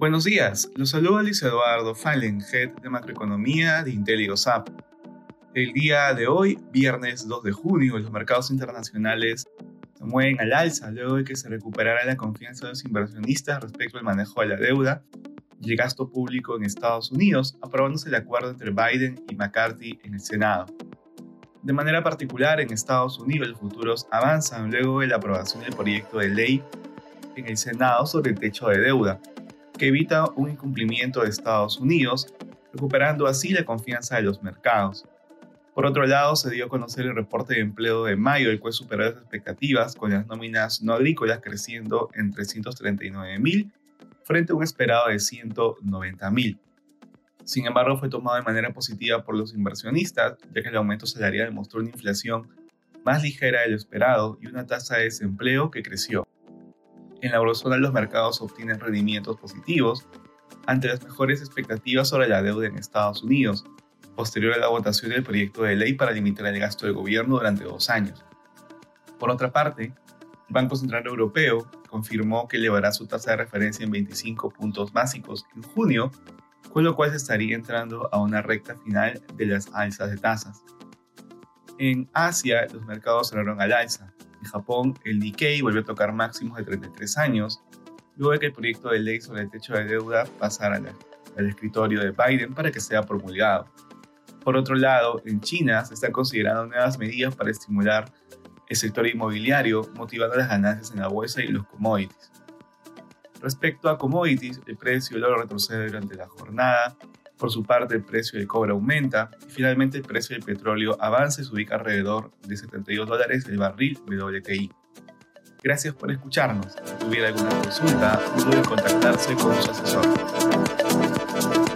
Buenos días, los saluda Luis Eduardo Fallen, Head de Macroeconomía de IntelliGoSap. El día de hoy, viernes 2 de junio, los mercados internacionales se mueven al alza luego de que se recuperara la confianza de los inversionistas respecto al manejo de la deuda y el gasto público en Estados Unidos, aprobándose el acuerdo entre Biden y McCarthy en el Senado. De manera particular, en Estados Unidos los futuros avanzan luego de la aprobación del proyecto de ley en el Senado sobre el techo de deuda, que evita un incumplimiento de Estados Unidos, recuperando así la confianza de los mercados. Por otro lado, se dio a conocer el reporte de empleo de mayo, el cual superó las expectativas, con las nóminas no agrícolas creciendo en 339.000 frente a un esperado de 190.000. Sin embargo, fue tomado de manera positiva por los inversionistas, ya que el aumento salarial mostró una inflación más ligera de lo esperado y una tasa de desempleo que creció. En la eurozona los mercados obtienen rendimientos positivos ante las mejores expectativas sobre la deuda en Estados Unidos, posterior a la votación del proyecto de ley para limitar el gasto del gobierno durante dos años. Por otra parte, el Banco Central Europeo confirmó que elevará su tasa de referencia en 25 puntos básicos en junio, con lo cual se estaría entrando a una recta final de las alzas de tasas. En Asia, los mercados cerraron al alza. En Japón, el Nikkei volvió a tocar máximos de 33 años, luego de que el proyecto de ley sobre el techo de deuda pasara al escritorio de Biden para que sea promulgado. Por otro lado, en China se están considerando nuevas medidas para estimular el sector inmobiliario, motivando las ganancias en la bolsa y los commodities. Respecto a commodities, el precio del oro retrocede durante la jornada, por su parte el precio del cobre aumenta y finalmente el precio del petróleo avanza y se ubica alrededor de 72 dólares el barril WTI. Gracias por escucharnos. Si tuviera alguna consulta, no duden contactarse con su asesor.